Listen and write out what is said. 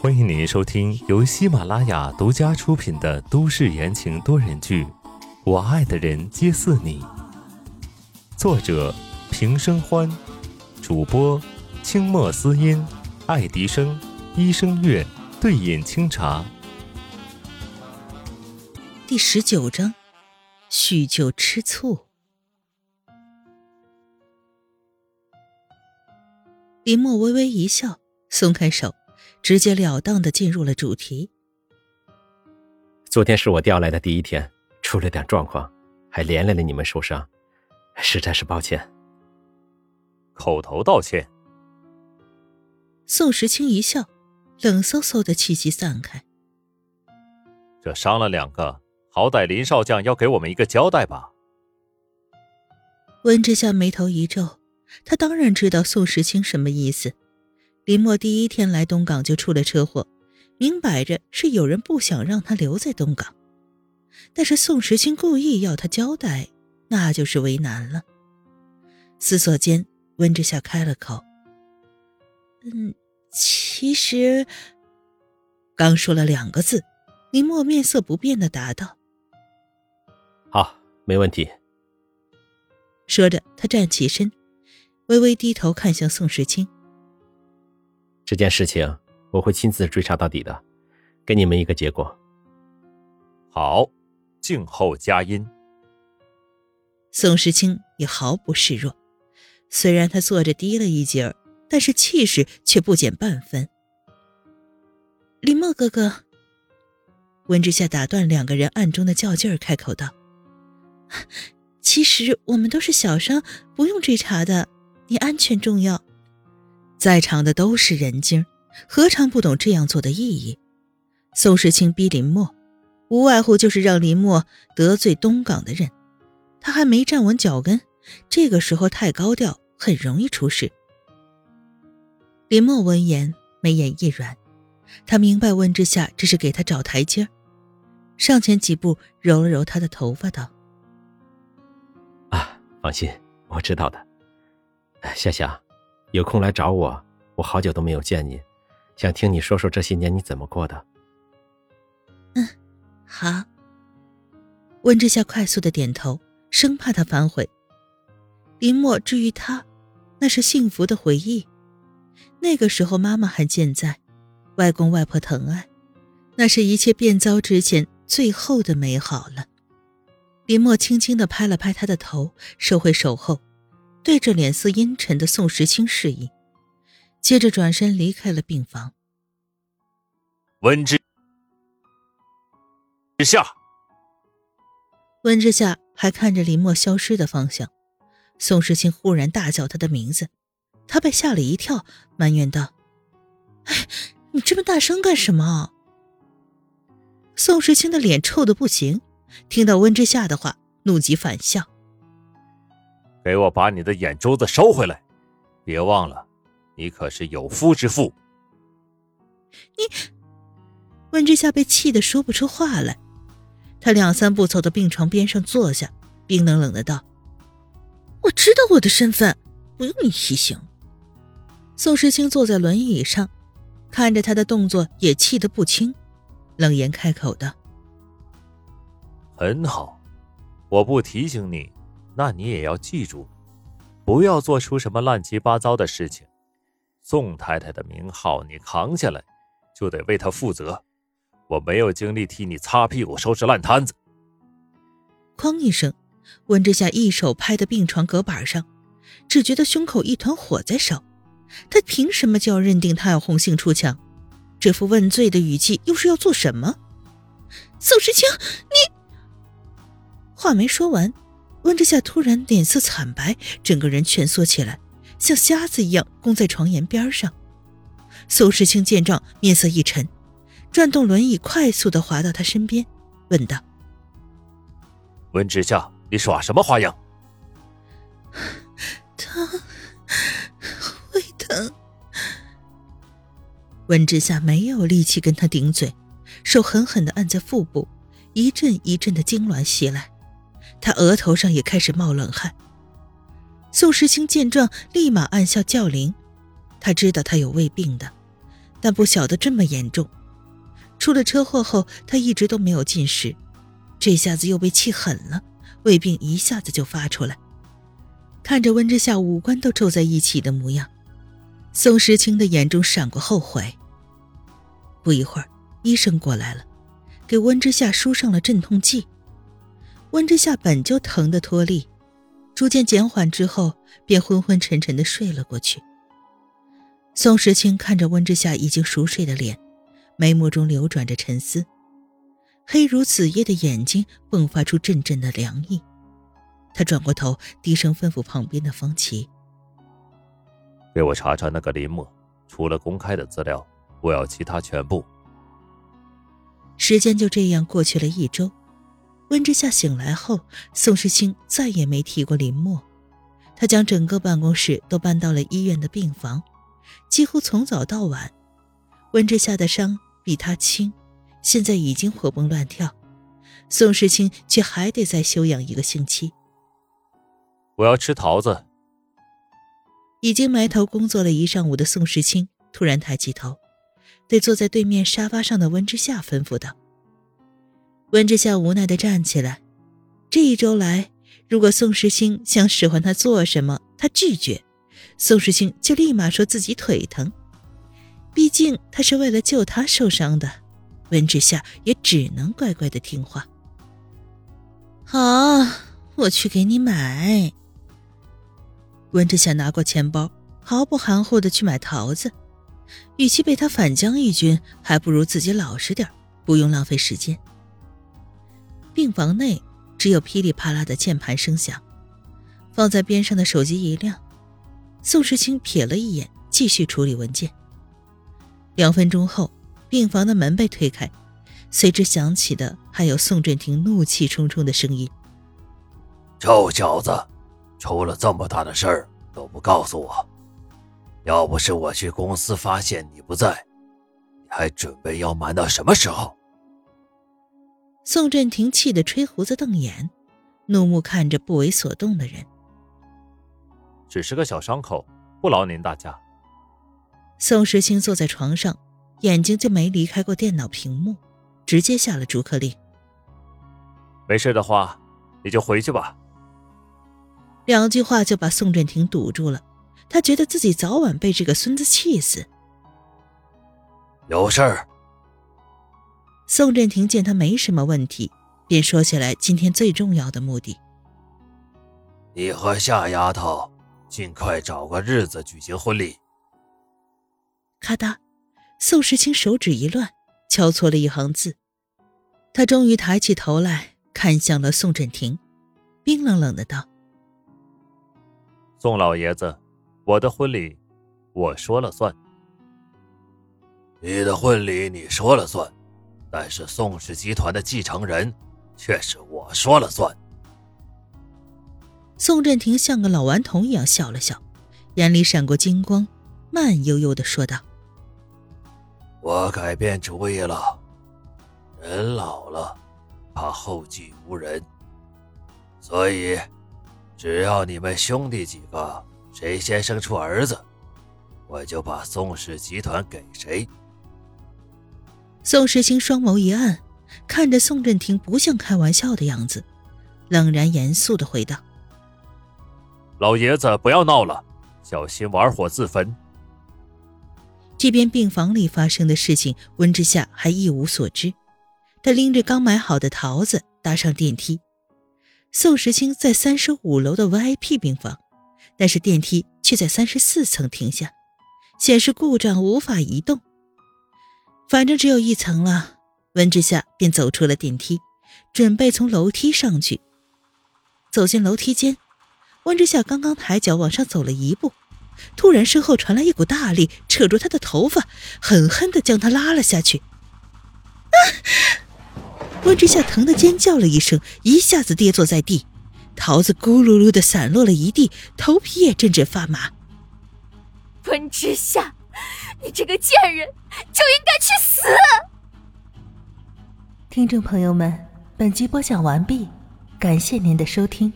欢迎您收听由喜马拉雅独家出品的都市言情多人剧《我爱的人皆似你》，作者平生欢，主播清墨思音、爱迪生、一生月、对饮清茶。第十九章，酗酒吃醋。林默微微一笑，松开手。直截了当的进入了主题。昨天是我调来的第一天，出了点状况，还连累了你们受伤，实在是抱歉。口头道歉。宋时清一笑，冷飕飕的气息散开。这伤了两个，好歹林少将要给我们一个交代吧。温之夏眉头一皱，他当然知道宋时清什么意思。林墨第一天来东港就出了车祸，明摆着是有人不想让他留在东港。但是宋时清故意要他交代，那就是为难了。思索间，温之夏开了口：“嗯，其实……”刚说了两个字，林墨面色不变的答道：“好，没问题。”说着，他站起身，微微低头看向宋时清。这件事情我会亲自追查到底的，给你们一个结果。好，静候佳音。宋时清也毫不示弱，虽然他坐着低了一截儿，但是气势却不减半分。林墨哥哥，温之夏打断两个人暗中的较劲儿，开口道：“其实我们都是小伤，不用追查的，你安全重要。”在场的都是人精，何尝不懂这样做的意义？宋时清逼林墨，无外乎就是让林墨得罪东港的人。他还没站稳脚跟，这个时候太高调，很容易出事。林墨闻言，眉眼一软，他明白温之夏这是给他找台阶上前几步，揉了揉他的头发，道：“啊，放心，我知道的。夏夏。”有空来找我，我好久都没有见你，想听你说说这些年你怎么过的。嗯，好。温之夏快速的点头，生怕他反悔。林墨至于他，那是幸福的回忆。那个时候妈妈还健在，外公外婆疼爱，那是一切变糟之前最后的美好了。林墨轻轻的拍了拍他的头，收回手后。对着脸色阴沉的宋时清示意，接着转身离开了病房。温之之夏，温之夏还看着林墨消失的方向。宋时清忽然大叫他的名字，他被吓了一跳，埋怨道：“哎，你这么大声干什么？”宋时清的脸臭的不行，听到温之夏的话，怒极反笑。给我把你的眼珠子收回来！别忘了，你可是有夫之妇。你，温之夏被气得说不出话来，他两三步走到病床边上坐下，冰冷冷的道：“我知道我的身份，不用你提醒。”宋时清坐在轮椅上，看着他的动作也气得不轻，冷言开口道：“很好，我不提醒你。”那你也要记住，不要做出什么乱七八糟的事情。宋太太的名号你扛下来，就得为她负责。我没有精力替你擦屁股、收拾烂摊子。哐一声，温之夏一手拍在病床隔板上，只觉得胸口一团火在烧。他凭什么就要认定他要红杏出墙？这副问罪的语气又是要做什么？宋时清，你话没说完。温之夏突然脸色惨白，整个人蜷缩起来，像瞎子一样弓在床沿边上。苏世清见状，面色一沉，转动轮椅，快速的滑到他身边，问道：“温之夏，你耍什么花样？”“疼，会疼。”温之夏没有力气跟他顶嘴，手狠狠的按在腹部，一阵一阵的痉挛袭来。他额头上也开始冒冷汗。宋时清见状，立马暗笑叫铃。他知道他有胃病的，但不晓得这么严重。出了车祸后，他一直都没有进食，这下子又被气狠了，胃病一下子就发出来。看着温之夏五官都皱在一起的模样，宋时清的眼中闪过后悔。不一会儿，医生过来了，给温之夏输上了镇痛剂。温之夏本就疼得脱力，逐渐减缓之后，便昏昏沉沉的睡了过去。宋时清看着温之夏已经熟睡的脸，眉目中流转着沉思，黑如子夜的眼睛迸发出阵阵的凉意。他转过头，低声吩咐旁边的方琦：“给我查查那个林墨，除了公开的资料，我要其他全部。”时间就这样过去了一周。温之夏醒来后，宋时清再也没提过林墨。他将整个办公室都搬到了医院的病房，几乎从早到晚。温之夏的伤比他轻，现在已经活蹦乱跳，宋时清却还得再休养一个星期。我要吃桃子。已经埋头工作了一上午的宋时清突然抬起头，对坐在对面沙发上的温之夏吩咐道：“温之夏，无奈的站起来。这一周来，如果宋时清想使唤他做什么，他拒绝，宋时清就立马说自己腿疼。毕竟他是为了救他受伤的，温之夏也只能乖乖的听话。好，我去给你买。”温之夏拿过钱包，毫不含糊的去买桃子。与其被他反将一军，还不如自己老实点不用浪费时间。病房内只有噼里啪啦的键盘声响，放在边上的手机一亮，宋时清瞥了一眼，继续处理文件。两分钟后，病房的门被推开，随之响起的还有宋振廷怒气冲冲的声音：“臭小子！”出了这么大的事儿都不告诉我，要不是我去公司发现你不在，你还准备要瞒到什么时候？宋振廷气得吹胡子瞪眼，怒目看着不为所动的人。只是个小伤口，不劳您大驾。宋时清坐在床上，眼睛就没离开过电脑屏幕，直接下了逐客令。没事的话，你就回去吧。两句话就把宋振廷堵住了，他觉得自己早晚被这个孙子气死。有事儿。宋振廷见他没什么问题，便说起来今天最重要的目的：你和夏丫头尽快找个日子举行婚礼。咔嗒，宋时清手指一乱，敲错了一行字。他终于抬起头来看向了宋振廷，冰冷冷的道。宋老爷子，我的婚礼，我说了算。你的婚礼你说了算，但是宋氏集团的继承人却是我说了算。宋振廷像个老顽童一样笑了笑，眼里闪过金光，慢悠悠的说道：“我改变主意了，人老了，怕后继无人，所以。”只要你们兄弟几个谁先生出儿子，我就把宋氏集团给谁。宋时清双眸一暗，看着宋振廷不像开玩笑的样子，冷然严肃的回道：“老爷子不要闹了，小心玩火自焚。”这边病房里发生的事情，温之夏还一无所知。他拎着刚买好的桃子，搭上电梯。宋时清在三十五楼的 VIP 病房，但是电梯却在三十四层停下，显示故障无法移动。反正只有一层了，温之夏便走出了电梯，准备从楼梯上去。走进楼梯间，温之夏刚刚抬脚往上走了一步，突然身后传来一股大力，扯住他的头发，狠狠地将他拉了下去。温之夏疼得尖叫了一声，一下子跌坐在地，桃子咕噜噜的散落了一地，头皮也阵阵发麻。温之夏，你这个贱人，就应该去死！听众朋友们，本集播讲完毕，感谢您的收听。